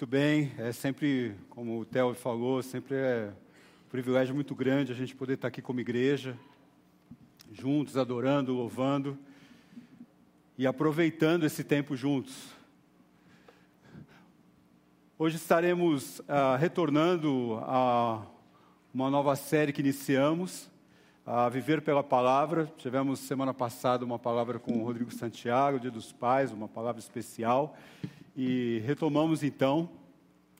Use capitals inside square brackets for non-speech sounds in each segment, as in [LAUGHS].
Muito bem, é sempre, como o Theo falou, sempre é um privilégio muito grande a gente poder estar aqui como igreja, juntos, adorando, louvando e aproveitando esse tempo juntos. Hoje estaremos ah, retornando a uma nova série que iniciamos, a Viver pela Palavra. Tivemos semana passada uma palavra com o Rodrigo Santiago, Dia dos Pais, uma palavra especial. E retomamos então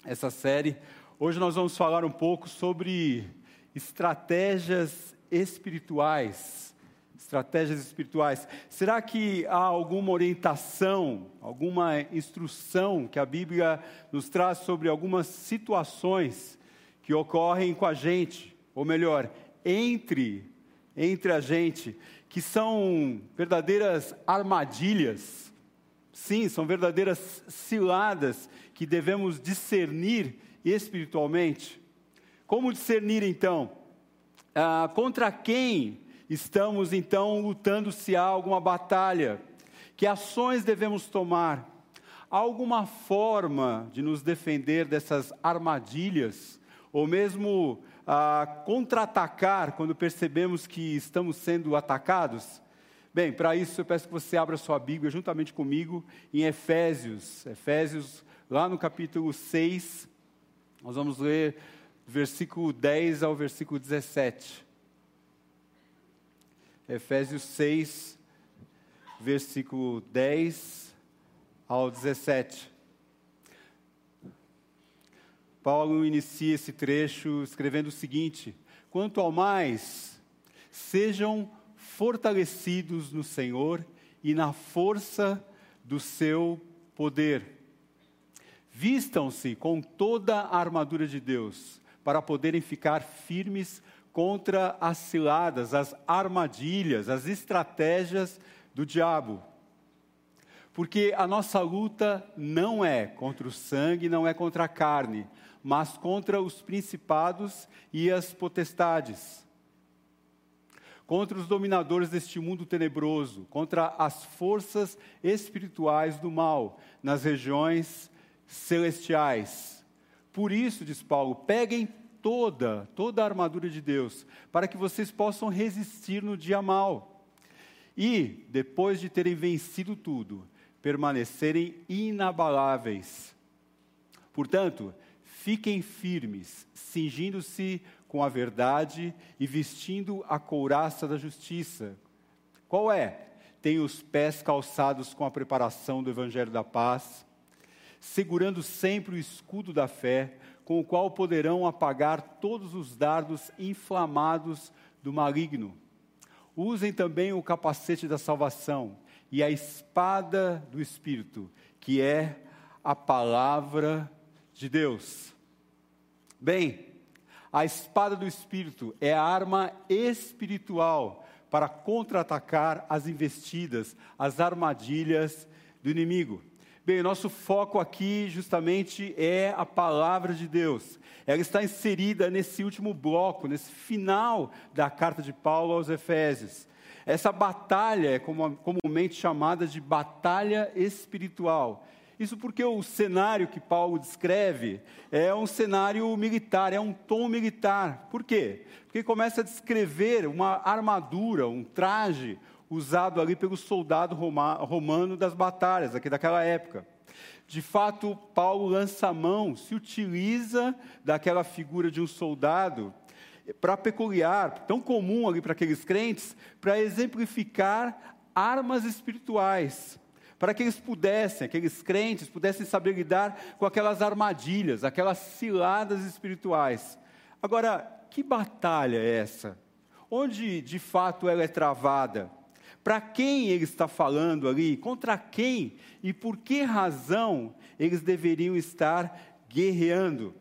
essa série. Hoje nós vamos falar um pouco sobre estratégias espirituais. Estratégias espirituais. Será que há alguma orientação, alguma instrução que a Bíblia nos traz sobre algumas situações que ocorrem com a gente, ou melhor, entre entre a gente, que são verdadeiras armadilhas Sim, são verdadeiras ciladas que devemos discernir espiritualmente. Como discernir então? Ah, contra quem estamos então lutando se há alguma batalha? Que ações devemos tomar? Alguma forma de nos defender dessas armadilhas? Ou mesmo ah, contra-atacar quando percebemos que estamos sendo atacados? Bem, para isso eu peço que você abra sua Bíblia juntamente comigo em Efésios. Efésios, lá no capítulo 6, nós vamos ler versículo 10 ao versículo 17. Efésios 6, versículo 10 ao 17. Paulo inicia esse trecho escrevendo o seguinte: Quanto ao mais, sejam fortalecidos no Senhor e na força do seu poder. Vistam-se com toda a armadura de Deus, para poderem ficar firmes contra as ciladas, as armadilhas, as estratégias do diabo. Porque a nossa luta não é contra o sangue, não é contra a carne, mas contra os principados e as potestades contra os dominadores deste mundo tenebroso, contra as forças espirituais do mal nas regiões celestiais. Por isso, diz Paulo, peguem toda, toda a armadura de Deus, para que vocês possam resistir no dia mal. E, depois de terem vencido tudo, permanecerem inabaláveis. Portanto, fiquem firmes, cingindo-se com a verdade e vestindo a couraça da justiça. Qual é? Tem os pés calçados com a preparação do evangelho da paz, segurando sempre o escudo da fé, com o qual poderão apagar todos os dardos inflamados do maligno. Usem também o capacete da salvação e a espada do Espírito, que é a palavra de Deus. Bem, a espada do Espírito é a arma espiritual para contra-atacar as investidas, as armadilhas do inimigo. Bem, nosso foco aqui justamente é a palavra de Deus. Ela está inserida nesse último bloco, nesse final da carta de Paulo aos Efésios. Essa batalha é comumente chamada de batalha espiritual. Isso porque o cenário que Paulo descreve é um cenário militar, é um tom militar. Por quê? Porque começa a descrever uma armadura, um traje usado ali pelo soldado romano das batalhas, daquela época. De fato, Paulo lança a mão, se utiliza daquela figura de um soldado para peculiar, tão comum ali para aqueles crentes, para exemplificar armas espirituais para que eles pudessem, aqueles crentes, pudessem saber lidar com aquelas armadilhas, aquelas ciladas espirituais. Agora, que batalha é essa? Onde de fato ela é travada? Para quem ele está falando ali? Contra quem e por que razão eles deveriam estar guerreando?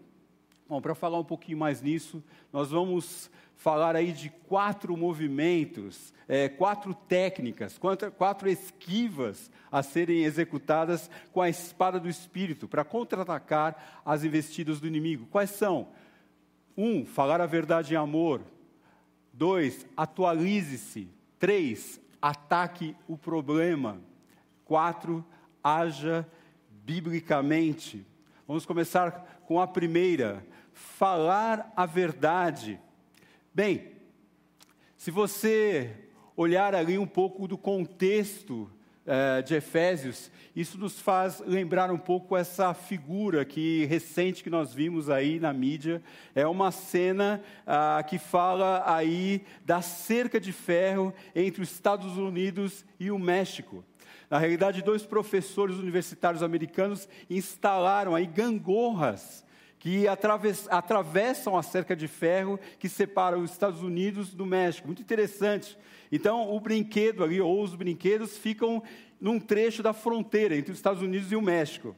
Bom, para falar um pouquinho mais nisso, nós vamos falar aí de quatro movimentos, é, quatro técnicas, quatro, quatro esquivas a serem executadas com a espada do Espírito para contra-atacar as investidas do inimigo. Quais são? Um, falar a verdade em amor. Dois, atualize-se. Três, ataque o problema. Quatro, haja biblicamente. Vamos começar com a primeira: falar a verdade. Bem, se você olhar ali um pouco do contexto eh, de Efésios, isso nos faz lembrar um pouco essa figura que recente que nós vimos aí na mídia. É uma cena ah, que fala aí da cerca de ferro entre os Estados Unidos e o México. Na realidade, dois professores universitários americanos instalaram aí gangorras que atravessam a cerca de ferro que separa os Estados Unidos do México. Muito interessante. Então, o brinquedo ali, ou os brinquedos, ficam num trecho da fronteira entre os Estados Unidos e o México.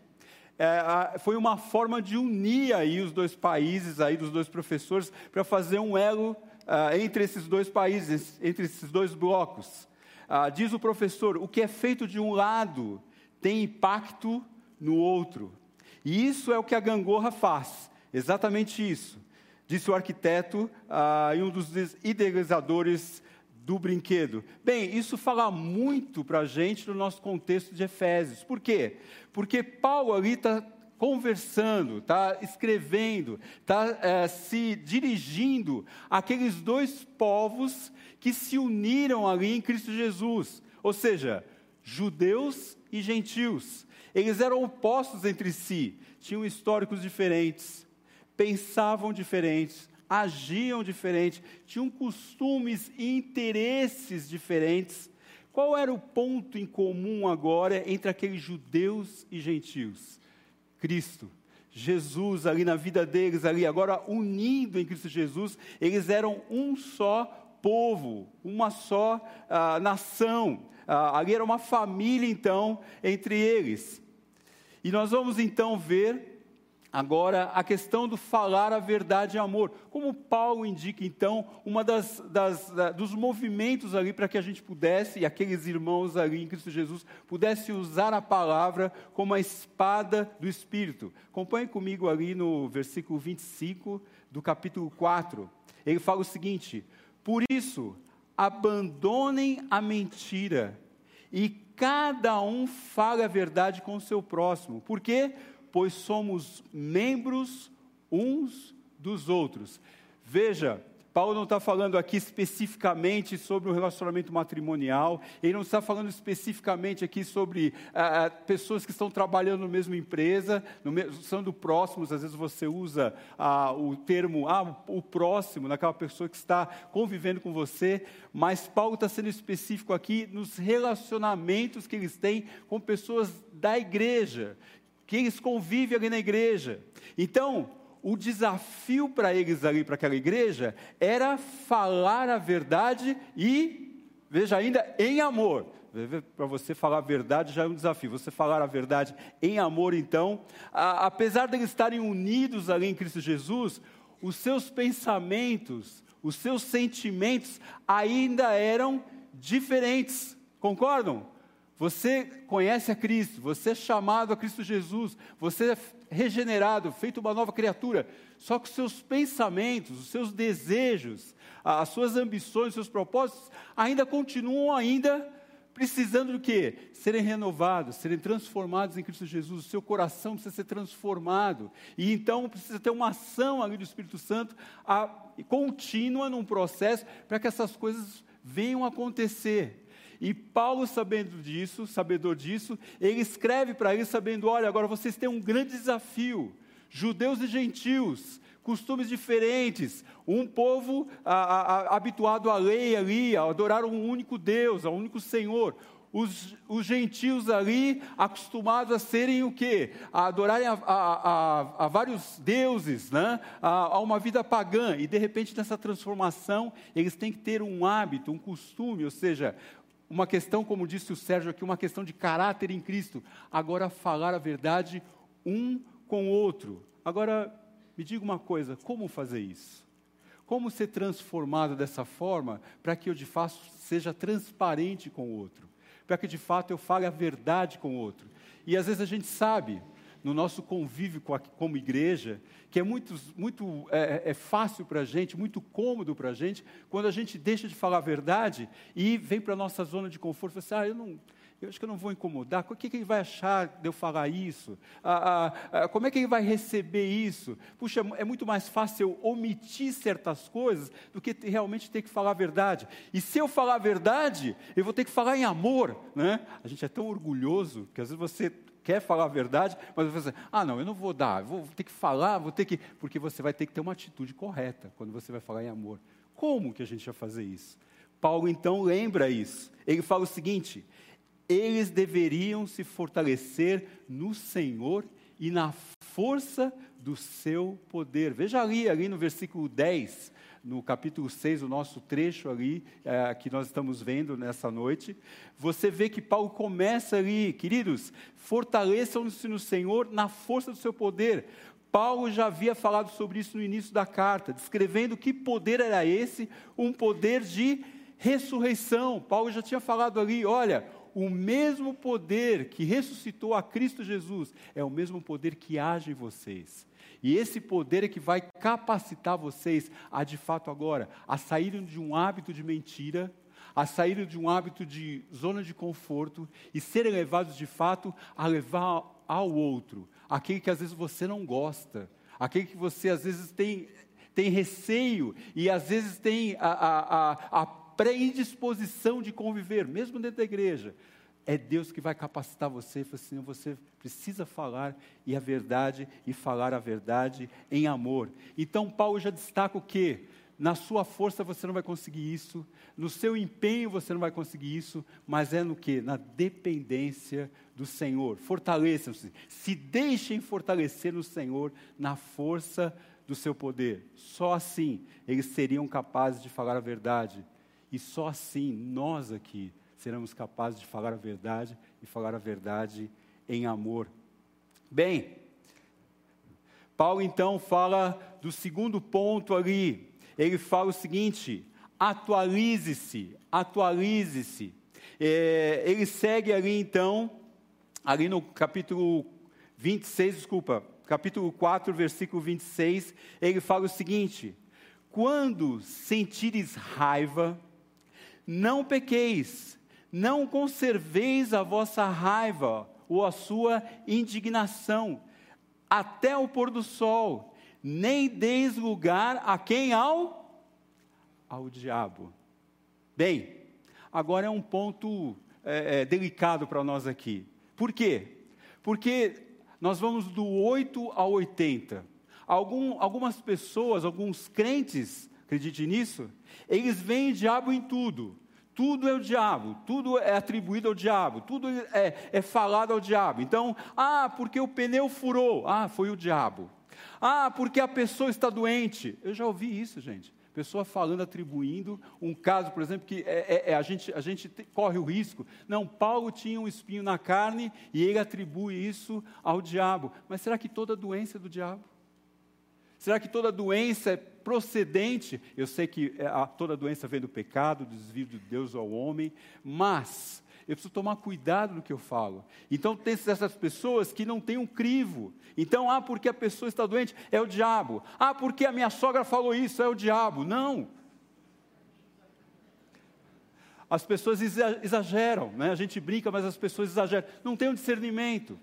É, foi uma forma de unir aí os dois países, aí dos dois professores, para fazer um elo uh, entre esses dois países, entre esses dois blocos. Uh, diz o professor: o que é feito de um lado tem impacto no outro. E isso é o que a gangorra faz, exatamente isso. Disse o arquiteto uh, e um dos idealizadores do brinquedo. Bem, isso fala muito para a gente no nosso contexto de Efésios. Por quê? Porque Paulo ali está conversando, está escrevendo, está é, se dirigindo àqueles dois povos que se uniram ali em Cristo Jesus, ou seja, judeus e gentios. Eles eram opostos entre si, tinham históricos diferentes, pensavam diferentes, agiam diferente, tinham costumes e interesses diferentes. Qual era o ponto em comum agora entre aqueles judeus e gentios? Cristo. Jesus ali na vida deles, ali agora unindo em Cristo Jesus, eles eram um só povo, uma só uh, nação. Uh, ali era uma família então entre eles. E nós vamos então ver Agora, a questão do falar a verdade em amor. Como Paulo indica, então, uma das, das dos movimentos ali para que a gente pudesse, e aqueles irmãos ali em Cristo Jesus, pudessem usar a palavra como a espada do Espírito. Acompanhe comigo ali no versículo 25 do capítulo 4. Ele fala o seguinte: Por isso, abandonem a mentira e cada um fale a verdade com o seu próximo. Por quê? pois somos membros uns dos outros. Veja, Paulo não está falando aqui especificamente sobre o relacionamento matrimonial, ele não está falando especificamente aqui sobre ah, ah pessoas que estão trabalhando na mesma empresa, no sendo próximos, às vezes você usa ah, o termo, ah, o próximo, naquela pessoa que está convivendo com você, mas Paulo está sendo específico aqui nos relacionamentos que eles têm com pessoas da igreja, que eles convivem ali na igreja. Então, o desafio para eles ali, para aquela igreja, era falar a verdade e, veja ainda, em amor. Para você falar a verdade já é um desafio. Você falar a verdade em amor, então, a, apesar de eles estarem unidos ali em Cristo Jesus, os seus pensamentos, os seus sentimentos ainda eram diferentes. Concordam? Você conhece a Cristo, você é chamado a Cristo Jesus, você regenerado, feito uma nova criatura. Só que os seus pensamentos, os seus desejos, as suas ambições, os seus propósitos ainda continuam ainda precisando do quê? Serem renovados, serem transformados em Cristo Jesus. O seu coração precisa ser transformado. E então precisa ter uma ação ali do Espírito Santo a, contínua num processo para que essas coisas venham a acontecer. E Paulo, sabendo disso, sabedor disso, ele escreve para eles sabendo: olha, agora vocês têm um grande desafio. Judeus e gentios, costumes diferentes, um povo a, a, habituado à lei ali, a adorar um único Deus, ao único Senhor. Os, os, gentios ali acostumados a serem o quê? A adorarem a, a, a vários deuses, né? a, uma vida pagã. E de repente, nessa transformação, eles têm que ter um hábito, um costume, ou seja, uma questão, como disse o Sérgio aqui, uma questão de caráter em Cristo. Agora, falar a verdade um com o outro. Agora, me diga uma coisa: como fazer isso? Como ser transformado dessa forma para que eu de fato seja transparente com o outro? Para que de fato eu fale a verdade com o outro? E às vezes a gente sabe, no nosso convívio como igreja, que é muito, muito é, é fácil para a gente, muito cômodo para a gente, quando a gente deixa de falar a verdade e vem para a nossa zona de conforto e assim, ah, eu não, eu acho que eu não vou incomodar. O que, que ele vai achar de eu falar isso? Ah, ah, ah, como é que ele vai receber isso? Puxa, é muito mais fácil eu omitir certas coisas do que realmente ter que falar a verdade. E se eu falar a verdade, eu vou ter que falar em amor. Né? A gente é tão orgulhoso que às vezes você quer falar a verdade, mas você vai ah, não, eu não vou dar, vou ter que falar, vou ter que. Porque você vai ter que ter uma atitude correta quando você vai falar em amor. Como que a gente vai fazer isso? Paulo então lembra isso. Ele fala o seguinte: eles deveriam se fortalecer no Senhor e na força do seu poder. Veja ali, ali no versículo 10, no capítulo 6, o nosso trecho ali, é, que nós estamos vendo nessa noite, você vê que Paulo começa ali, queridos, fortaleçam-se no Senhor na força do seu poder. Paulo já havia falado sobre isso no início da carta, descrevendo que poder era esse, um poder de ressurreição. Paulo já tinha falado ali, olha, o mesmo poder que ressuscitou a Cristo Jesus é o mesmo poder que age em vocês. E esse poder é que vai capacitar vocês a, de fato, agora, a saírem de um hábito de mentira, a saírem de um hábito de zona de conforto e serem levados, de fato, a levar ao outro, aquele que às vezes você não gosta, aquele que você às vezes tem, tem receio e às vezes tem a, a, a, a predisposição de conviver, mesmo dentro da igreja. É Deus que vai capacitar você, assim, você precisa falar e a verdade e falar a verdade em amor. Então Paulo já destaca o quê? Na sua força você não vai conseguir isso, no seu empenho você não vai conseguir isso, mas é no que? Na dependência do Senhor. Fortaleçam-se, se deixem fortalecer no Senhor, na força do seu poder. Só assim eles seriam capazes de falar a verdade. E só assim nós aqui seremos capazes de falar a verdade e falar a verdade em amor. Bem, Paulo então fala do segundo ponto ali. Ele fala o seguinte: atualize-se, atualize-se. É, ele segue ali então, ali no capítulo 26, desculpa, capítulo 4, versículo 26, ele fala o seguinte: quando sentires raiva, não pequeis, não conserveis a vossa raiva ou a sua indignação até o pôr do sol, nem deis lugar a quem ao ao diabo. Bem, agora é um ponto é, é, delicado para nós aqui. Por quê? Porque nós vamos do 8 ao 80. Algum, algumas pessoas, alguns crentes, acredite nisso, eles veem diabo em tudo. Tudo é o diabo, tudo é atribuído ao diabo, tudo é, é falado ao diabo. Então, ah, porque o pneu furou, ah, foi o diabo. Ah, porque a pessoa está doente. Eu já ouvi isso, gente. Pessoa falando, atribuindo um caso, por exemplo, que é, é, é a gente, a gente corre o risco. Não, Paulo tinha um espinho na carne e ele atribui isso ao diabo. Mas será que toda doença é do diabo? Será que toda doença é procedente? Eu sei que é, toda doença vem do pecado, do desvio de Deus ao homem, mas eu preciso tomar cuidado no que eu falo. Então, tem essas pessoas que não têm um crivo. Então, ah, porque a pessoa está doente, é o diabo. Ah, porque a minha sogra falou isso, é o diabo. Não. As pessoas exageram, né? a gente brinca, mas as pessoas exageram. Não tem um discernimento.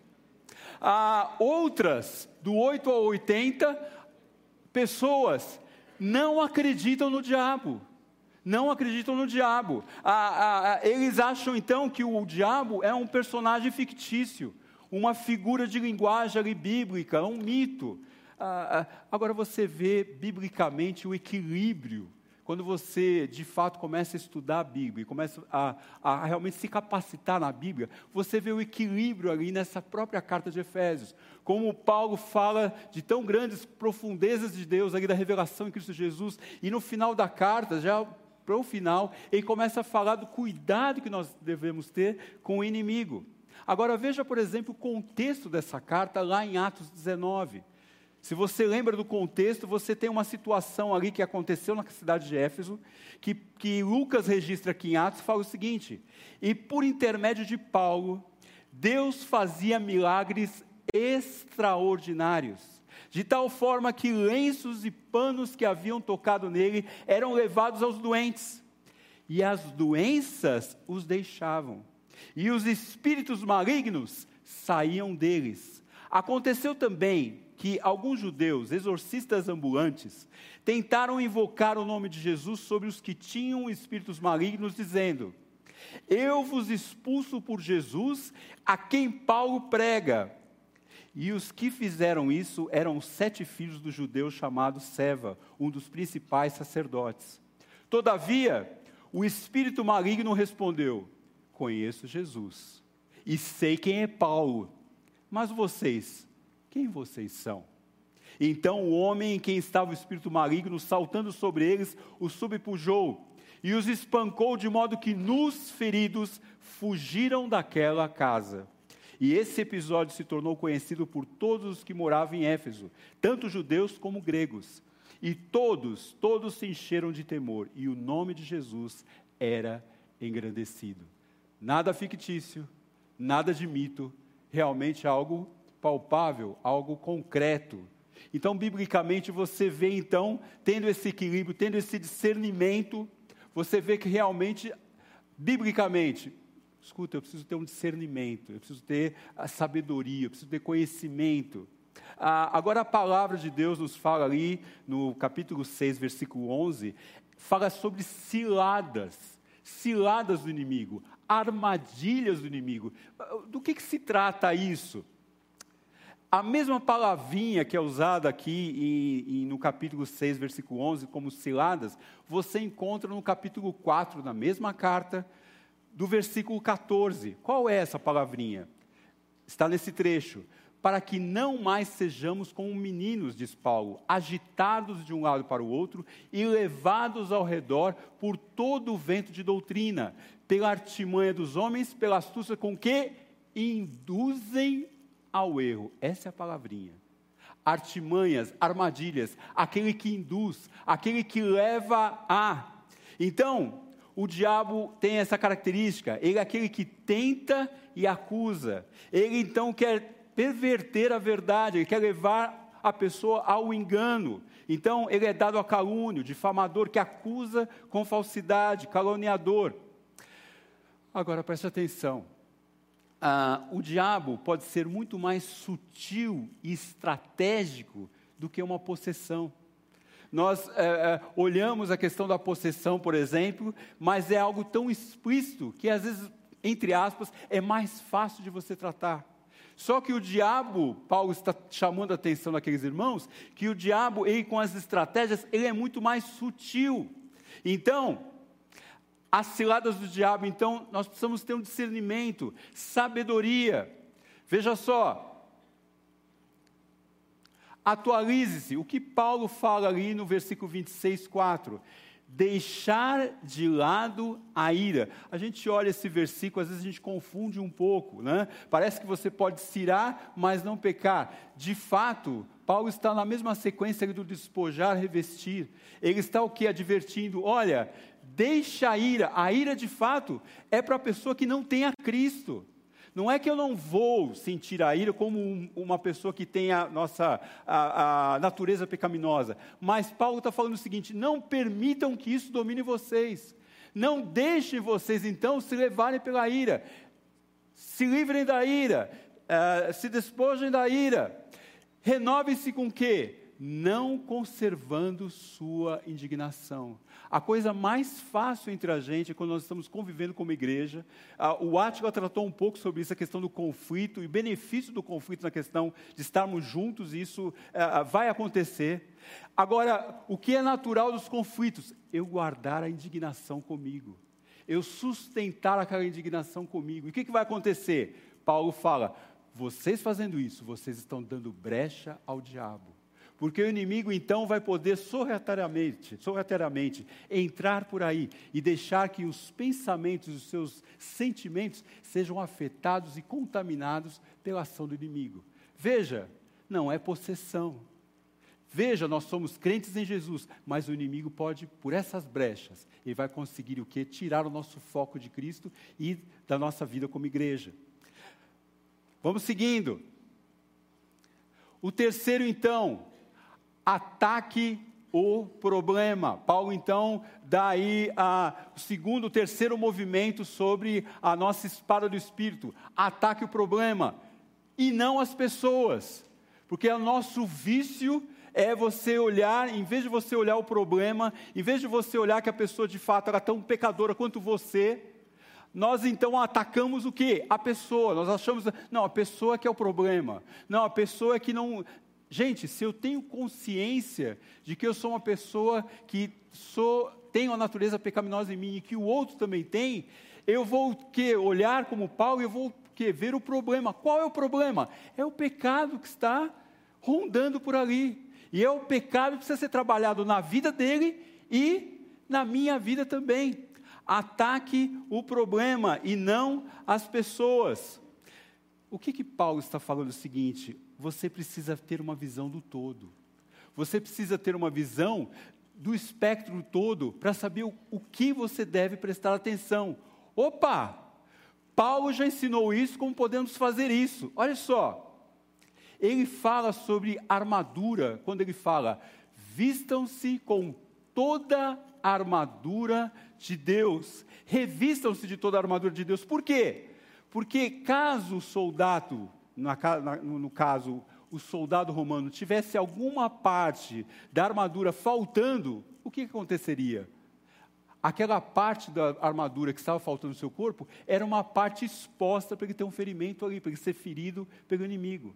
Ah, outras, do 8 ao 80, pessoas não acreditam no diabo. Não acreditam no diabo. Ah, ah, eles acham então que o diabo é um personagem fictício, uma figura de linguagem ali bíblica, um mito. Ah, agora você vê biblicamente o equilíbrio quando você de fato começa a estudar a Bíblia, começa a, a, realmente se capacitar na Bíblia, você vê o equilíbrio ali nessa própria carta de Efésios. Como Paulo fala de tão grandes profundezas de Deus ali da revelação em Cristo Jesus, e no final da carta, já para o final, ele começa a falar do cuidado que nós devemos ter com o inimigo. Agora veja, por exemplo, o contexto dessa carta lá em Atos 19. Se você lembra do contexto, você tem uma situação ali que aconteceu na cidade de Éfeso, que, que Lucas registra aqui em Atos, fala o seguinte: e por intermédio de Paulo, Deus fazia milagres extraordinários, de tal forma que lenços e panos que haviam tocado nele eram levados aos doentes, e as doenças os deixavam, e os espíritos malignos saíam deles. Aconteceu também que alguns judeus, exorcistas ambulantes, tentaram invocar o nome de Jesus sobre os que tinham espíritos malignos, dizendo: Eu vos expulso por Jesus, a quem Paulo prega. E os que fizeram isso eram sete filhos do judeu chamado Seva, um dos principais sacerdotes. Todavia, o espírito maligno respondeu: Conheço Jesus e sei quem é Paulo, mas vocês, quem vocês são? Então o homem em quem estava o espírito maligno, saltando sobre eles, os subpujou e os espancou de modo que nus feridos fugiram daquela casa. E esse episódio se tornou conhecido por todos os que moravam em Éfeso, tanto judeus como gregos. E todos, todos se encheram de temor, e o nome de Jesus era engrandecido. Nada fictício, nada de mito, realmente algo palpável, algo concreto. Então, biblicamente, você vê, então, tendo esse equilíbrio, tendo esse discernimento, você vê que realmente, biblicamente, escuta, eu preciso ter um discernimento, eu preciso ter a sabedoria, eu preciso ter conhecimento. Ah, agora, a palavra de Deus nos fala ali, no capítulo 6, versículo 11, fala sobre ciladas, ciladas do inimigo, armadilhas do inimigo. Do que, que se trata isso? A mesma palavrinha que é usada aqui em, em, no capítulo 6, versículo 11, como ciladas, você encontra no capítulo 4, na mesma carta, do versículo 14. Qual é essa palavrinha? Está nesse trecho. Para que não mais sejamos como meninos, diz Paulo, agitados de um lado para o outro e levados ao redor por todo o vento de doutrina, pela artimanha dos homens, pela astúcia com que induzem ao erro. Essa é a palavrinha. Artimanhas, armadilhas, aquele que induz, aquele que leva a. Então, o diabo tem essa característica, ele é aquele que tenta e acusa. Ele então quer perverter a verdade, ele quer levar a pessoa ao engano. Então, ele é dado a calúnio, difamador, que acusa com falsidade, caluniador. Agora preste atenção ah, o diabo pode ser muito mais sutil e estratégico do que uma possessão. Nós é, olhamos a questão da possessão, por exemplo, mas é algo tão explícito que às vezes, entre aspas, é mais fácil de você tratar. Só que o diabo, Paulo está chamando a atenção daqueles irmãos, que o diabo, ele com as estratégias, ele é muito mais sutil. Então, as ciladas do diabo. Então, nós precisamos ter um discernimento, sabedoria. Veja só. Atualize-se. O que Paulo fala ali no versículo 26, 4? Deixar de lado a ira. A gente olha esse versículo, às vezes a gente confunde um pouco, né? Parece que você pode cirar, mas não pecar. De fato, Paulo está na mesma sequência do despojar, revestir. Ele está o que? Advertindo: olha, deixa a ira. A ira, de fato, é para a pessoa que não tem a Cristo. Não é que eu não vou sentir a ira como um, uma pessoa que tem a nossa a, a natureza pecaminosa. Mas Paulo está falando o seguinte: não permitam que isso domine vocês. Não deixem vocês, então, se levarem pela ira. Se livrem da ira. Uh, se despojem da ira. Renovem-se com o quê? Não conservando sua indignação. A coisa mais fácil entre a gente é quando nós estamos convivendo como igreja. Ah, o Átila tratou um pouco sobre isso, a questão do conflito e benefício do conflito na questão de estarmos juntos, e isso ah, vai acontecer. Agora, o que é natural dos conflitos? Eu guardar a indignação comigo. Eu sustentar aquela indignação comigo. E o que, que vai acontecer? Paulo fala: vocês fazendo isso, vocês estão dando brecha ao diabo. Porque o inimigo então vai poder sorrateiramente, sorrateiramente entrar por aí e deixar que os pensamentos, os seus sentimentos sejam afetados e contaminados pela ação do inimigo. Veja, não é possessão. Veja, nós somos crentes em Jesus, mas o inimigo pode, por essas brechas, ele vai conseguir o que? Tirar o nosso foco de Cristo e da nossa vida como igreja. Vamos seguindo. O terceiro, então, ataque o problema. Paulo então dá aí a, o segundo, o terceiro movimento sobre a nossa espada do espírito: ataque o problema e não as pessoas, porque o nosso vício é você olhar, em vez de você olhar o problema, em vez de você olhar que a pessoa de fato era tão pecadora quanto você, nós então atacamos o que? A pessoa. Nós achamos, não, a pessoa que é o problema. Não, a pessoa é que não. Gente, se eu tenho consciência de que eu sou uma pessoa que sou, tenho a natureza pecaminosa em mim e que o outro também tem, eu vou que olhar como Paulo e eu vou que ver o problema. Qual é o problema? É o pecado que está rondando por ali. E é o pecado que precisa ser trabalhado na vida dele e na minha vida também. Ataque o problema e não as pessoas. O que que Paulo está falando é o seguinte: você precisa ter uma visão do todo. Você precisa ter uma visão do espectro todo para saber o, o que você deve prestar atenção. Opa! Paulo já ensinou isso, como podemos fazer isso. Olha só, ele fala sobre armadura, quando ele fala: vistam-se com toda a armadura de Deus, revistam-se de toda a armadura de Deus. Por quê? Porque caso o soldado, no caso, o soldado romano, tivesse alguma parte da armadura faltando, o que aconteceria? Aquela parte da armadura que estava faltando no seu corpo era uma parte exposta para ele ter um ferimento ali, para ele ser ferido pelo inimigo.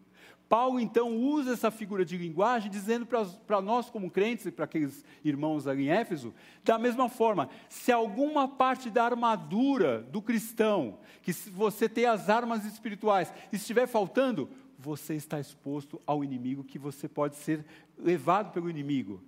Paulo então usa essa figura de linguagem dizendo para nós como crentes e para aqueles irmãos ali em Éfeso, da mesma forma, se alguma parte da armadura do cristão, que você tem as armas espirituais, estiver faltando, você está exposto ao inimigo que você pode ser levado pelo inimigo.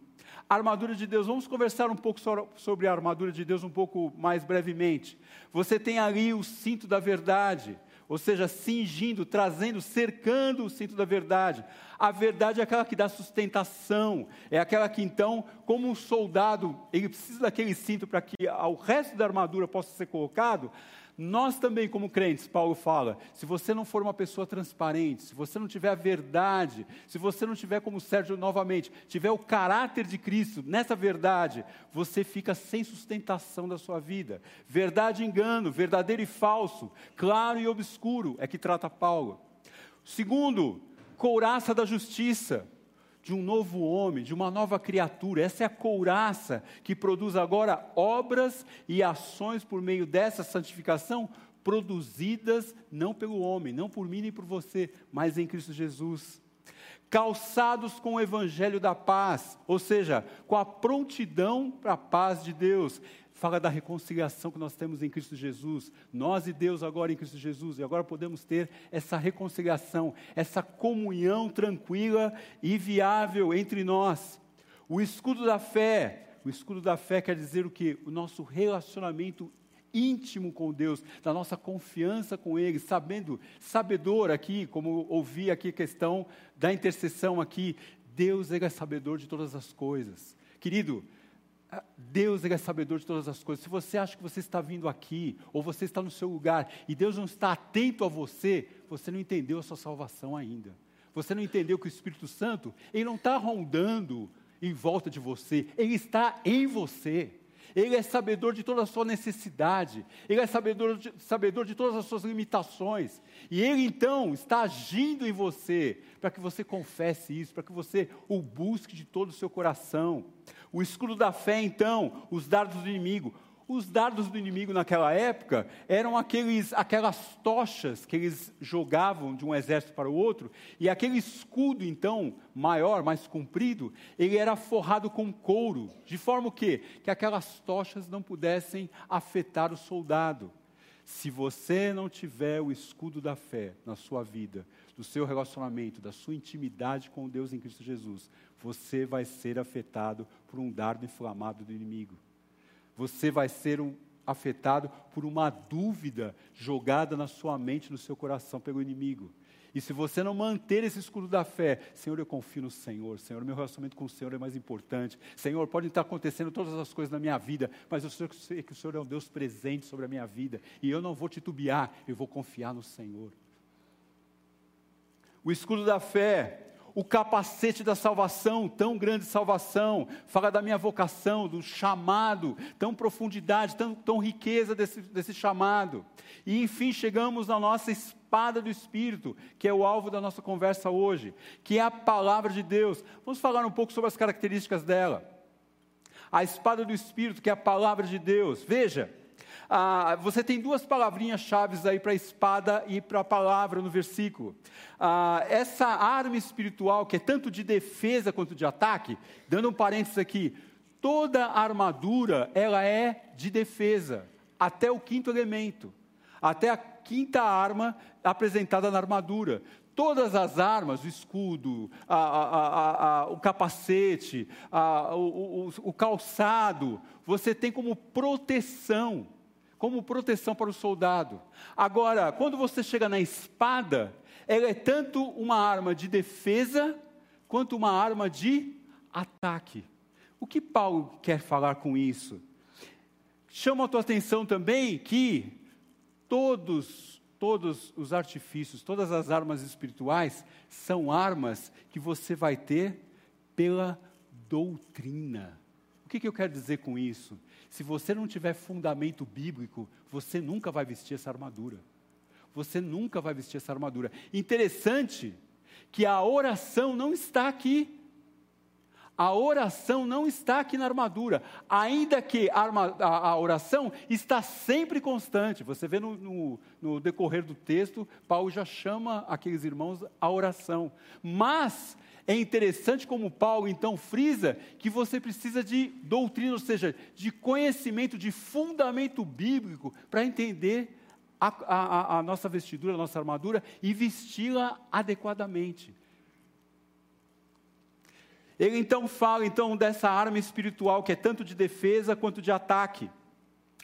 A armadura de Deus, vamos conversar um pouco sobre a armadura de Deus um pouco mais brevemente. Você tem ali o cinto da verdade, ou seja, cingindo, trazendo, cercando o cinto da verdade. A verdade é aquela que dá sustentação, é aquela que então, como um soldado, ele precisa daquele cinto para que o resto da armadura possa ser colocado. Nós também, como crentes, Paulo fala: se você não for uma pessoa transparente, se você não tiver a verdade, se você não tiver, como Sérgio novamente, tiver o caráter de Cristo nessa verdade, você fica sem sustentação da sua vida. Verdade e engano, verdadeiro e falso, claro e obscuro, é que trata Paulo. Segundo, couraça da justiça de um novo homem, de uma nova criatura. Essa é a couraça que produz agora obras e ações por meio dessa santificação, produzidas não pelo homem, não por mim nem por você, mas em Cristo Jesus. Calçados com o evangelho da paz, ou seja, com a prontidão para a paz de Deus fala da reconciliação que nós temos em Cristo Jesus. Nós e Deus agora em Cristo Jesus. E agora podemos ter essa reconciliação, essa comunhão tranquila e viável entre nós. O escudo da fé. O escudo da fé quer dizer o que? O nosso relacionamento íntimo com Deus, da nossa confiança com Ele, sabendo, sabedor aqui, como ouvi aqui a questão da intercessão aqui, Deus é sabedor de todas as coisas. Querido, Deus é sabedor de todas as coisas. Se você acha que você está vindo aqui, ou você está no seu lugar, e Deus não está atento a você, você não entendeu a sua salvação ainda. Você não entendeu que o Espírito Santo, ele não está rondando em volta de você, ele está em você. Ele é sabedor de toda a sua necessidade, Ele é sabedor de, sabedor de todas as suas limitações, e Ele então está agindo em você, para que você confesse isso, para que você o busque de todo o seu coração. O escudo da fé, então, os dardos do inimigo. Os dardos do inimigo naquela época eram aqueles, aquelas tochas que eles jogavam de um exército para o outro, e aquele escudo, então, maior, mais comprido, ele era forrado com couro, de forma que, que aquelas tochas não pudessem afetar o soldado. Se você não tiver o escudo da fé na sua vida, do seu relacionamento, da sua intimidade com Deus em Cristo Jesus, você vai ser afetado por um dardo inflamado do inimigo. Você vai ser um, afetado por uma dúvida jogada na sua mente, no seu coração pelo inimigo. E se você não manter esse escudo da fé, Senhor, eu confio no Senhor, Senhor, meu relacionamento com o Senhor é mais importante. Senhor, podem estar acontecendo todas as coisas na minha vida, mas eu sei que o Senhor é um Deus presente sobre a minha vida, e eu não vou titubear, eu vou confiar no Senhor. O escudo da fé, o capacete da salvação, tão grande salvação, fala da minha vocação, do chamado, tão profundidade, tão, tão riqueza desse, desse chamado. E enfim, chegamos na nossa espada do Espírito, que é o alvo da nossa conversa hoje, que é a palavra de Deus. Vamos falar um pouco sobre as características dela. A espada do Espírito, que é a palavra de Deus. Veja, ah, você tem duas palavrinhas chaves aí para espada e para a palavra no versículo. Ah, essa arma espiritual, que é tanto de defesa quanto de ataque, dando um parênteses aqui, toda armadura, ela é de defesa, até o quinto elemento, até a quinta arma apresentada na armadura. Todas as armas, o escudo, a, a, a, o capacete, o, o, o calçado, você tem como proteção como proteção para o soldado. Agora, quando você chega na espada, ela é tanto uma arma de defesa quanto uma arma de ataque. O que Paulo quer falar com isso? Chama a tua atenção também que todos, todos os artifícios, todas as armas espirituais são armas que você vai ter pela doutrina. O que, que eu quero dizer com isso? Se você não tiver fundamento bíblico, você nunca vai vestir essa armadura. Você nunca vai vestir essa armadura. Interessante que a oração não está aqui. A oração não está aqui na armadura, ainda que a, a, a oração está sempre constante. Você vê no, no, no, decorrer do texto, Paulo já chama aqueles irmãos à oração. Mas é interessante como Paulo então frisa que você precisa de doutrina, ou seja, de conhecimento, de fundamento bíblico para entender a, a, nossa vestidura, a nossa armadura e vesti-la adequadamente. Ele então fala então dessa arma espiritual que é tanto de defesa quanto de ataque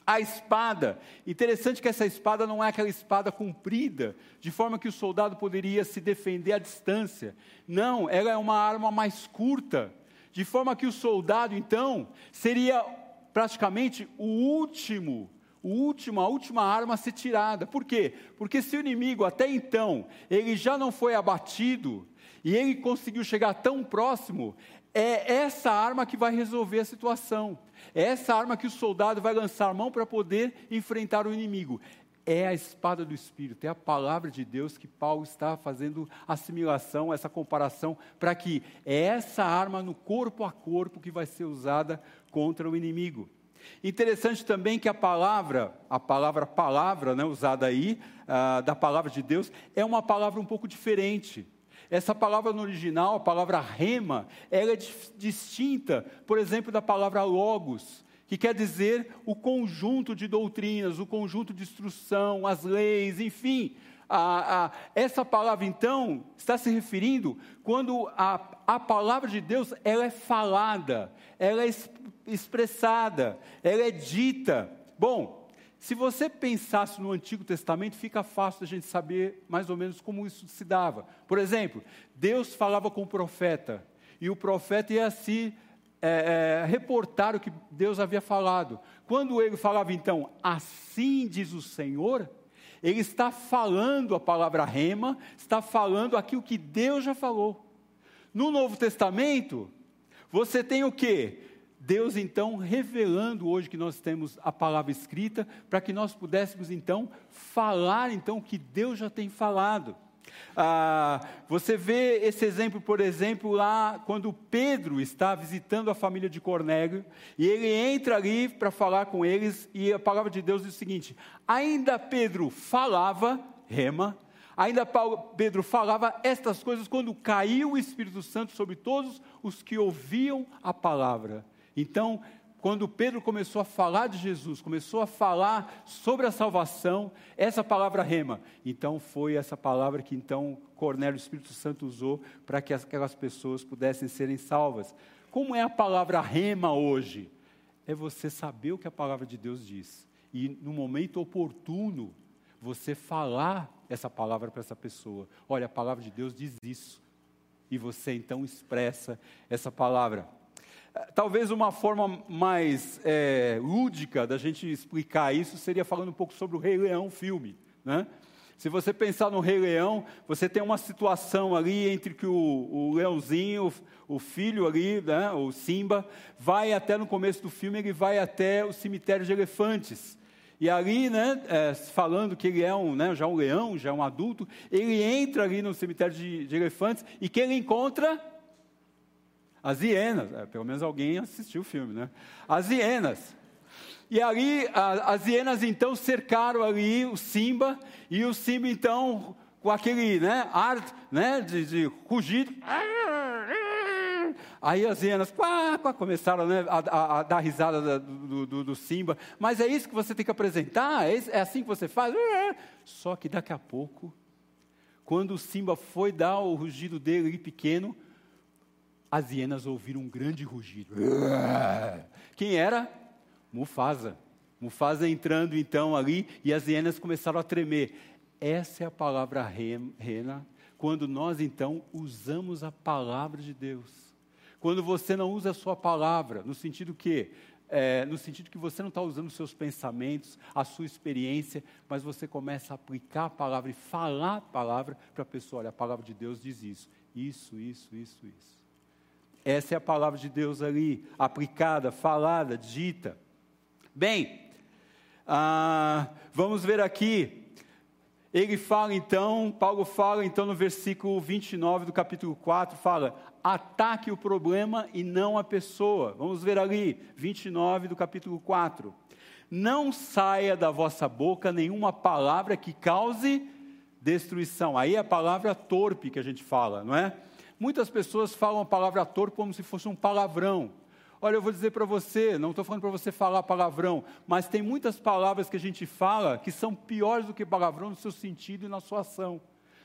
a espada. Interessante que essa espada não é aquela espada comprida, de forma que o soldado poderia se defender à distância. Não, ela é uma arma mais curta, de forma que o soldado, então, seria praticamente o último, o último, a última arma a ser tirada. Por quê? Porque se o inimigo até então ele já não foi abatido e ele conseguiu chegar tão próximo, é essa arma que vai resolver a situação. É essa arma que o soldado vai lançar a mão para poder enfrentar o inimigo. É a espada do Espírito, é a palavra de Deus que Paulo está fazendo assimilação, essa comparação, para que é essa arma no corpo a corpo que vai ser usada contra o inimigo. Interessante também que a palavra, a palavra palavra, né, usada aí, uh, da palavra de Deus, é uma palavra um pouco diferente. Essa palavra no original, a palavra rema, ela é distinta, por exemplo, da palavra logos, que quer dizer o conjunto de doutrinas, o conjunto de instrução, as leis, enfim. A, a, essa palavra, então, está se referindo quando a, a palavra de Deus ela é falada, ela é expressada, ela é dita. Bom, se você pensasse no Antigo Testamento, fica fácil a gente saber mais ou menos como isso se dava. Por exemplo, Deus falava com o profeta, e o profeta ia se é, é, reportar o que Deus havia falado. Quando ele falava, então, assim diz o Senhor, ele está falando a palavra rema, está falando aquilo que Deus já falou. No Novo Testamento, você tem o que? Deus então revelando hoje que nós temos a palavra escrita, para que nós pudéssemos então falar então o que Deus já tem falado. Ah, você vê esse exemplo, por exemplo, lá quando Pedro está visitando a família de Cornélio, e ele entra ali para falar com eles, e a palavra de Deus diz o seguinte: ainda Pedro falava, rema, ainda Pedro falava estas coisas quando caiu o Espírito Santo sobre todos os que ouviam a palavra. Então, quando Pedro começou a falar de Jesus, começou a falar sobre a salvação, essa palavra rema, então foi essa palavra que então Cornélio, o Espírito Santo usou para que aquelas pessoas pudessem serem salvas. Como é a palavra rema hoje? É você saber o que a palavra de Deus diz e no momento oportuno você falar essa palavra para essa pessoa. Olha, a palavra de Deus diz isso. E você então expressa essa palavra. Talvez uma forma mais é, lúdica da gente explicar isso seria falando um pouco sobre o Rei Leão filme. Né? Se você pensar no Rei Leão, você tem uma situação ali entre que o, o leãozinho, o, o filho ali, né, o Simba, vai até no começo do filme, ele vai até o cemitério de elefantes. E ali, né, é, falando que ele é um, né, já um leão, já um adulto, ele entra ali no cemitério de, de elefantes e que ele encontra as hienas. É, pelo menos alguém assistiu o filme, né? As hienas. E ali, a, as hienas então cercaram ali o Simba, e o Simba então, com aquele né, ar né, de, de rugido, Aí as hienas quá, quá, começaram né, a, a, a, dar risada do, do, do, Simba. Mas é isso que você tem que apresentar? É, é, assim que você faz? Só que daqui a pouco, quando o Simba foi dar o rugido dele pequeno, as hienas ouviram um grande rugido. [LAUGHS] Quem era? Mufasa. Mufasa entrando então ali e as hienas começaram a tremer. Essa é a palavra rena, quando nós então usamos a palavra de Deus. Quando você não usa a sua palavra, no sentido que é, no sentido que você não está usando os seus pensamentos, a sua experiência, mas você começa a aplicar a palavra e falar a palavra para a pessoa. Olha, a palavra de Deus diz isso, isso, isso, isso, isso. Essa é a palavra de Deus ali, aplicada, falada, dita. Bem, ah, vamos ver aqui. Ele fala então, Paulo fala então no versículo 29 do capítulo 4, fala: ataque o problema e não a pessoa. Vamos ver ali, 29 do capítulo 4. Não saia da vossa boca nenhuma palavra que cause destruição. Aí é a palavra torpe que a gente fala, não é? Muitas pessoas falam a palavra torpe como se fosse um palavrão. Olha, eu vou dizer para você, não estou falando para você falar palavrão, mas tem muitas palavras que a gente fala que são piores do que palavrão no seu sentido e na sua ação,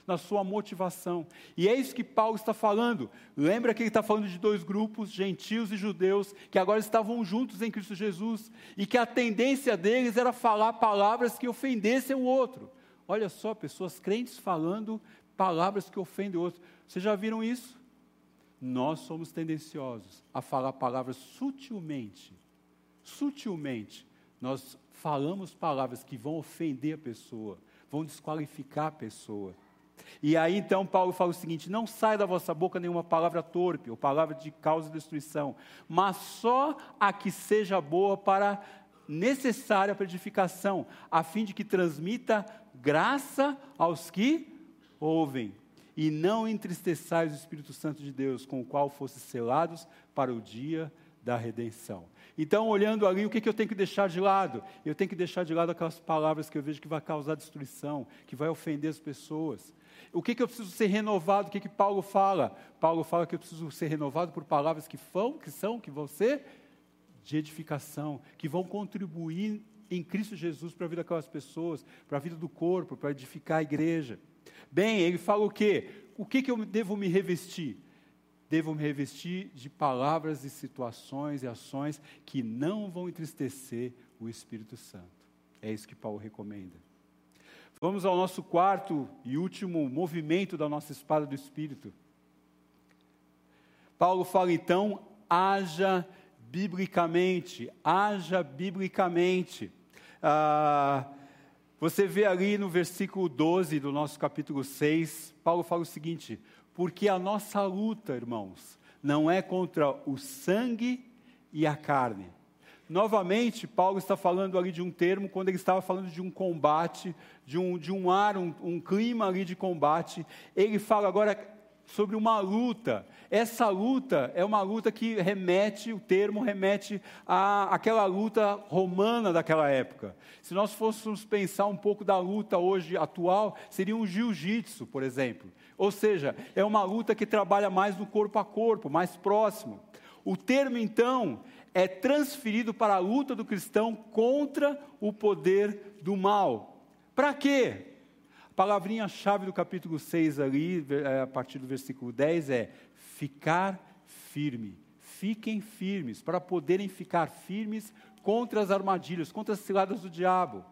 na sua motivação. E é isso que Paulo está falando. Lembra que ele está falando de dois grupos, gentios e judeus, que agora estavam juntos em Cristo Jesus, e que a tendência deles era falar palavras que ofendessem o outro. Olha só, pessoas crentes falando palavras que ofendem o outro. Vocês já viram isso? Nós somos tendenciosos a falar palavras sutilmente. Sutilmente. Nós falamos palavras que vão ofender a pessoa, vão desqualificar a pessoa. E aí então Paulo fala o seguinte: não sai da vossa boca nenhuma palavra torpe, ou palavra de causa e destruição, mas só a que seja boa para necessária para edificação, a fim de que transmita graça aos que ouvem e não entristeçais o Espírito Santo de Deus, com o qual fostes selados para o dia da redenção. Então, olhando ali, o que, que eu tenho que deixar de lado? Eu tenho que deixar de lado aquelas palavras que eu vejo que vai causar destruição, que vai ofender as pessoas. O que, que eu preciso ser renovado? O que, que Paulo fala? Paulo fala que eu preciso ser renovado por palavras que, vão, que são, que vão ser de edificação, que vão contribuir em Cristo Jesus para a vida daquelas pessoas, para a vida do corpo, para edificar a igreja. Bem, ele fala o quê? O que, que eu devo me revestir? Devo me revestir de palavras e situações e ações que não vão entristecer o Espírito Santo. É isso que Paulo recomenda. Vamos ao nosso quarto e último movimento da nossa espada do Espírito. Paulo fala então: haja biblicamente, haja biblicamente. Ah, você vê ali no versículo 12 do nosso capítulo 6, Paulo fala o seguinte: porque a nossa luta, irmãos, não é contra o sangue e a carne. Novamente, Paulo está falando ali de um termo, quando ele estava falando de um combate, de um, de um ar, um, um clima ali de combate. Ele fala agora sobre uma luta. Essa luta é uma luta que remete, o termo remete à, àquela luta romana daquela época. Se nós fôssemos pensar um pouco da luta hoje atual, seria um jiu-jitsu, por exemplo. Ou seja, é uma luta que trabalha mais no corpo a corpo, mais próximo. O termo, então, é transferido para a luta do cristão contra o poder do mal. Para quê? Palavrinha-chave do capítulo 6 ali, é, a partir do versículo 10 é ficar firme. Fiquem firmes, para poderem ficar firmes contra as armadilhas, contra as ciladas do diabo.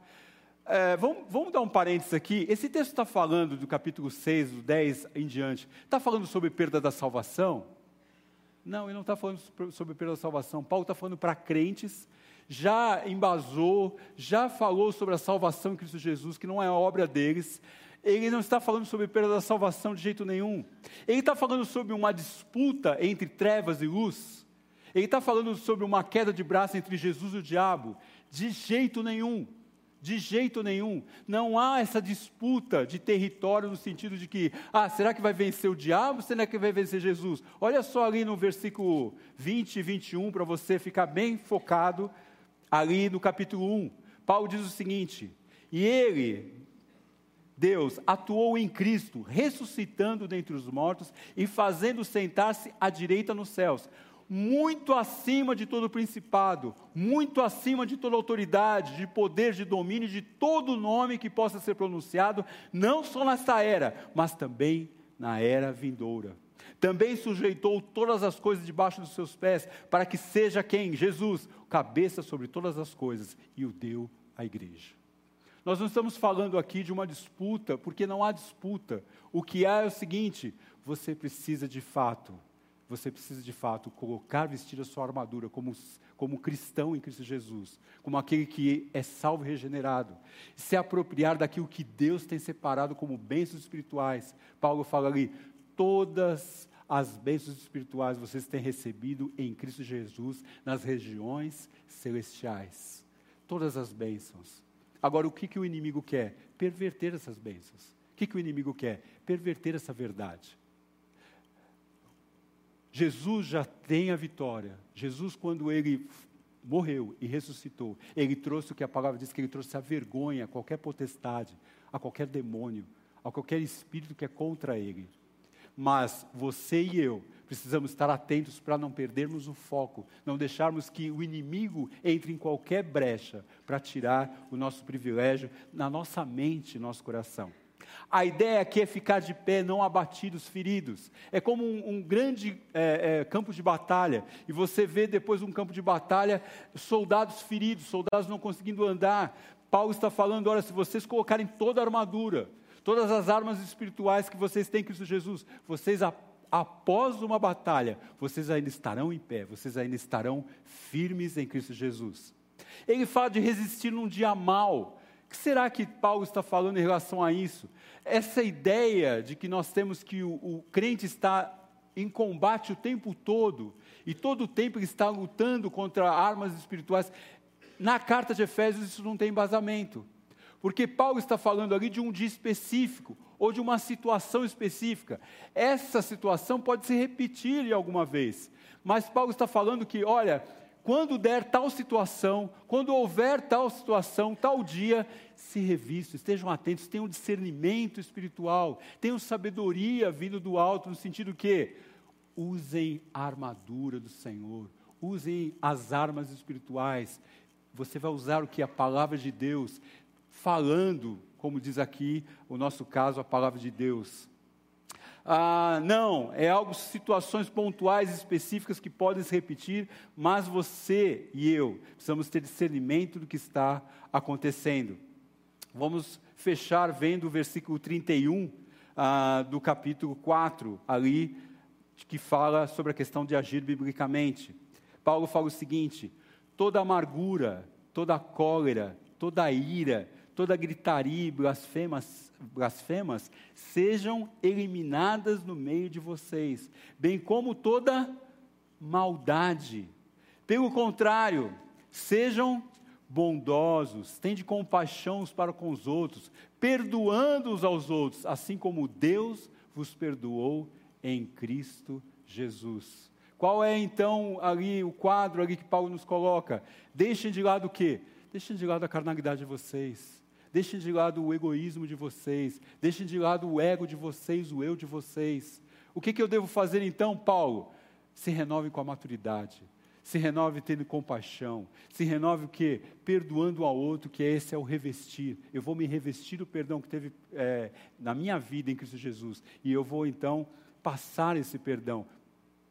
É, vamos, vamos, dar um parênteses aqui. Esse texto está falando do capítulo 6, do 10 em diante. Está falando sobre perda da salvação? Não, ele não está falando sobre perda da salvação. Paulo está falando para crentes já embasou, já falou sobre a salvação em Cristo Jesus, que não é obra deles. ele não está falando sobre perda da salvação de jeito nenhum. Ele está falando sobre uma disputa entre trevas e luz. Ele está falando sobre uma queda de braço entre Jesus e o diabo. De jeito nenhum. De jeito nenhum. Não há essa disputa de território no sentido de que, ah, será que vai vencer o diabo? Será que vai vencer Jesus? Olha só ali no versículo 20 e 21, para você ficar bem focado, ali no capítulo 1. Paulo diz o seguinte: E ele, Deus atuou em Cristo, ressuscitando dentre os mortos e fazendo sentar-se à direita nos céus, muito acima de todo principado, muito acima de toda autoridade, de poder, de domínio, de todo nome que possa ser pronunciado, não só nesta era, mas também na era vindoura. Também sujeitou todas as coisas debaixo dos seus pés, para que seja quem? Jesus, cabeça sobre todas as coisas, e o deu à igreja. Nós não estamos falando aqui de uma disputa, porque não há disputa. O que há é o seguinte: você precisa de fato, você precisa de fato colocar, vestir a sua armadura como, como cristão em Cristo Jesus, como aquele que é salvo e regenerado, se apropriar daquilo que Deus tem separado como bênçãos espirituais. Paulo fala ali: todas as bênçãos espirituais vocês têm recebido em Cristo Jesus nas regiões celestiais. Todas as bênçãos. Agora, o que, que o inimigo quer? Perverter essas bênçãos. O que, que o inimigo quer? Perverter essa verdade. Jesus já tem a vitória. Jesus, quando ele morreu e ressuscitou, ele trouxe o que a palavra diz que ele trouxe a vergonha a qualquer potestade, a qualquer demônio, a qualquer espírito que é contra ele. Mas você e eu precisamos estar atentos para não perdermos o foco, não deixarmos que o inimigo entre em qualquer brecha para tirar o nosso privilégio na nossa mente, nosso coração. A ideia aqui é ficar de pé, não abatidos, feridos. É como um, um grande é, é, campo de batalha. E você vê depois um campo de batalha, soldados feridos, soldados não conseguindo andar. Paulo está falando: olha, se vocês colocarem toda a armadura, todas as armas espirituais que vocês têm em Cristo Jesus, vocês após uma batalha, vocês ainda estarão em pé, vocês ainda estarão firmes em Cristo Jesus. Ele fala de resistir num dia mal. O que será que Paulo está falando em relação a isso? Essa ideia de que nós temos que o, o crente está em combate o tempo todo, e todo o tempo ele está lutando contra armas espirituais. Na carta de Efésios isso não tem embasamento. Porque Paulo está falando ali de um dia específico, ou de uma situação específica. Essa situação pode se repetir alguma vez. Mas Paulo está falando que, olha, quando der tal situação, quando houver tal situação, tal dia, se revistam, estejam atentos, tenham discernimento espiritual, tenham sabedoria vindo do alto, no sentido que usem a armadura do Senhor, usem as armas espirituais. Você vai usar o que? A palavra de Deus, falando como diz aqui o nosso caso, a palavra de Deus. Ah, não, é algo, situações pontuais específicas que podem se repetir, mas você e eu precisamos ter discernimento do que está acontecendo. Vamos fechar vendo o versículo 31 ah, do capítulo 4, ali, que fala sobre a questão de agir biblicamente. Paulo fala o seguinte: toda amargura, toda cólera, toda ira, toda gritaria e blasfemas, blasfemas sejam eliminadas no meio de vocês, bem como toda maldade. Pelo contrário, sejam bondosos, tende compaixão uns para com os outros, perdoando uns aos outros, assim como Deus vos perdoou em Cristo Jesus. Qual é então ali o quadro ali que Paulo nos coloca? Deixem de lado o quê? Deixem de lado a carnalidade de vocês. Deixem de lado o egoísmo de vocês. Deixem de lado o ego de vocês, o eu de vocês. O que, que eu devo fazer então, Paulo? Se renove com a maturidade. Se renove tendo compaixão. Se renove o quê? Perdoando ao outro, que esse é o revestir. Eu vou me revestir do perdão que teve é, na minha vida em Cristo Jesus. E eu vou então passar esse perdão.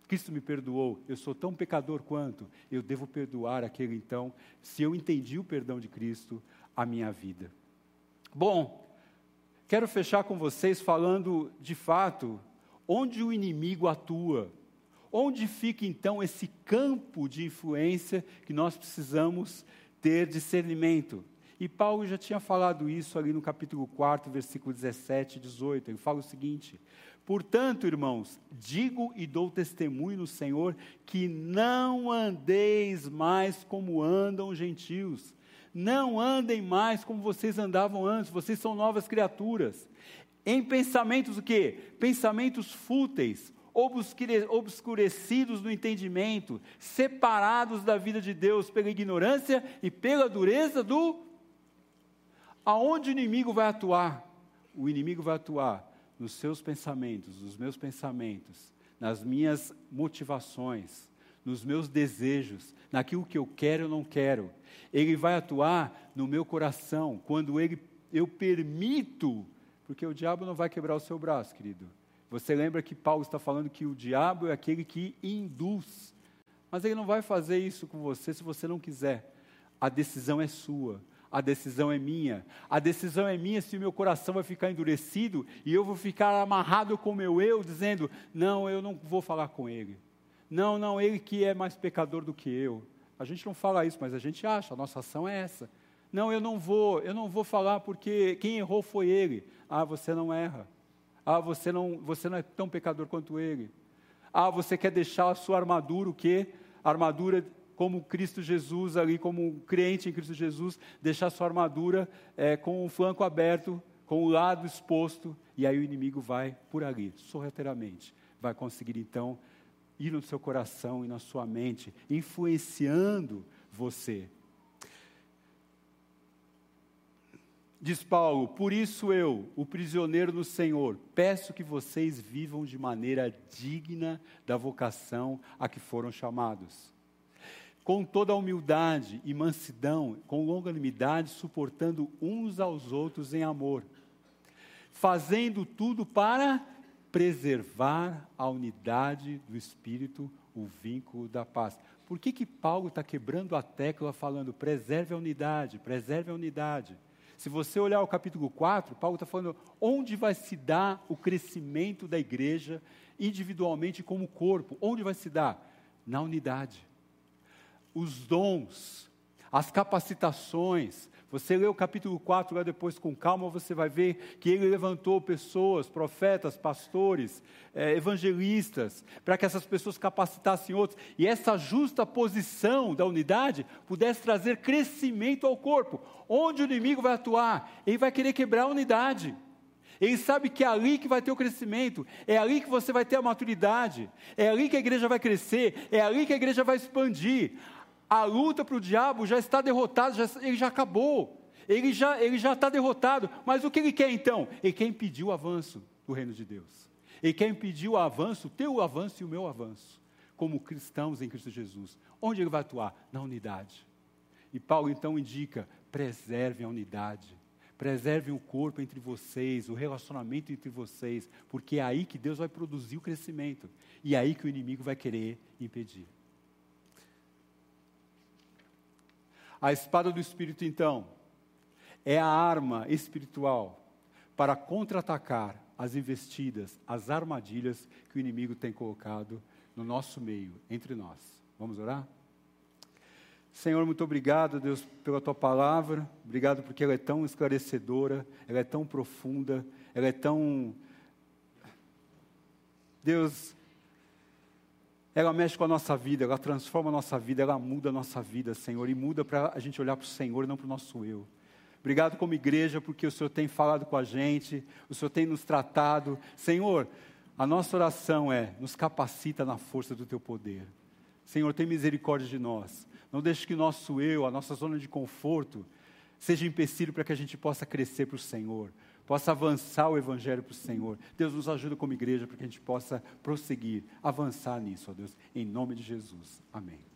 Cristo me perdoou, eu sou tão pecador quanto, eu devo perdoar aquele então, se eu entendi o perdão de Cristo, a minha vida. Bom, quero fechar com vocês falando de fato onde o inimigo atua. Onde fica então esse campo de influência que nós precisamos ter discernimento? E Paulo já tinha falado isso ali no capítulo 4, versículo 17 e 18. Ele fala o seguinte: Portanto, irmãos, digo e dou testemunho no Senhor que não andeis mais como andam os gentios. Não andem mais como vocês andavam antes, vocês são novas criaturas. Em pensamentos o quê? Pensamentos fúteis, obscurecidos no entendimento, separados da vida de Deus pela ignorância e pela dureza do. Aonde o inimigo vai atuar? O inimigo vai atuar nos seus pensamentos, nos meus pensamentos, nas minhas motivações, nos meus desejos, naquilo que eu quero ou não quero. Ele vai atuar no meu coração quando ele, eu permito, porque o diabo não vai quebrar o seu braço, querido. Você lembra que Paulo está falando que o diabo é aquele que induz. Mas ele não vai fazer isso com você se você não quiser. A decisão é sua. A decisão é minha. A decisão é minha se o meu coração vai ficar endurecido e eu vou ficar amarrado com o meu eu, dizendo: não, eu não vou falar com ele. Não, não, ele que é mais pecador do que eu. A gente não fala isso, mas a gente acha, a nossa ação é essa. Não, eu não vou, eu não vou falar porque quem errou foi ele. Ah, você não erra. Ah, você não, você não é tão pecador quanto ele. Ah, você quer deixar a sua armadura, o quê? A armadura como Cristo Jesus ali, como crente em Cristo Jesus, deixar a sua armadura é, com o flanco aberto, com o lado exposto, e aí o inimigo vai por ali, sorrateiramente. Vai conseguir então ir no seu coração e na sua mente, influenciando você. Diz Paulo: Por isso eu, o prisioneiro no Senhor, peço que vocês vivam de maneira digna da vocação a que foram chamados. Com toda a humildade e mansidão, com longanimidade, suportando uns aos outros em amor, fazendo tudo para preservar a unidade do Espírito, o vínculo da paz. Por que, que Paulo está quebrando a tecla falando preserve a unidade, preserve a unidade? Se você olhar o capítulo 4, Paulo está falando onde vai se dar o crescimento da igreja individualmente como corpo. Onde vai se dar? Na unidade. Os dons, as capacitações. Você lê o capítulo 4 lá depois com calma, você vai ver que ele levantou pessoas, profetas, pastores, eh, evangelistas, para que essas pessoas capacitassem outros. E essa justa posição da unidade pudesse trazer crescimento ao corpo. Onde o inimigo vai atuar? Ele vai querer quebrar a unidade. Ele sabe que é ali que vai ter o crescimento, é ali que você vai ter a maturidade, é ali que a igreja vai crescer, é ali que a igreja vai expandir. A luta para o diabo já está derrotada, já, ele já acabou, ele já ele já está derrotado. Mas o que ele quer então? Ele quer impedir o avanço do reino de Deus. Ele quer impedir o avanço, o teu avanço e o meu avanço, como cristãos em Cristo Jesus. Onde ele vai atuar? Na unidade. E Paulo então indica: preservem a unidade. Preservem o corpo entre vocês, o relacionamento entre vocês, porque é aí que Deus vai produzir o crescimento e é aí que o inimigo vai querer impedir. A espada do Espírito, então, é a arma espiritual para contra-atacar as investidas, as armadilhas que o inimigo tem colocado no nosso meio, entre nós. Vamos orar? Senhor, muito obrigado, Deus, pela tua palavra. Obrigado porque ela é tão esclarecedora, ela é tão profunda, ela é tão. Deus, ela mexe com a nossa vida, ela transforma a nossa vida, ela muda a nossa vida, Senhor, e muda para a gente olhar para o Senhor não para o nosso eu. Obrigado como igreja, porque o Senhor tem falado com a gente, o Senhor tem nos tratado. Senhor, a nossa oração é: nos capacita na força do teu poder. Senhor, tem misericórdia de nós. Não deixe que nosso eu, a nossa zona de conforto, seja empecilho para que a gente possa crescer para o Senhor, possa avançar o Evangelho para o Senhor. Deus nos ajuda como igreja para que a gente possa prosseguir, avançar nisso, ó Deus, em nome de Jesus. Amém.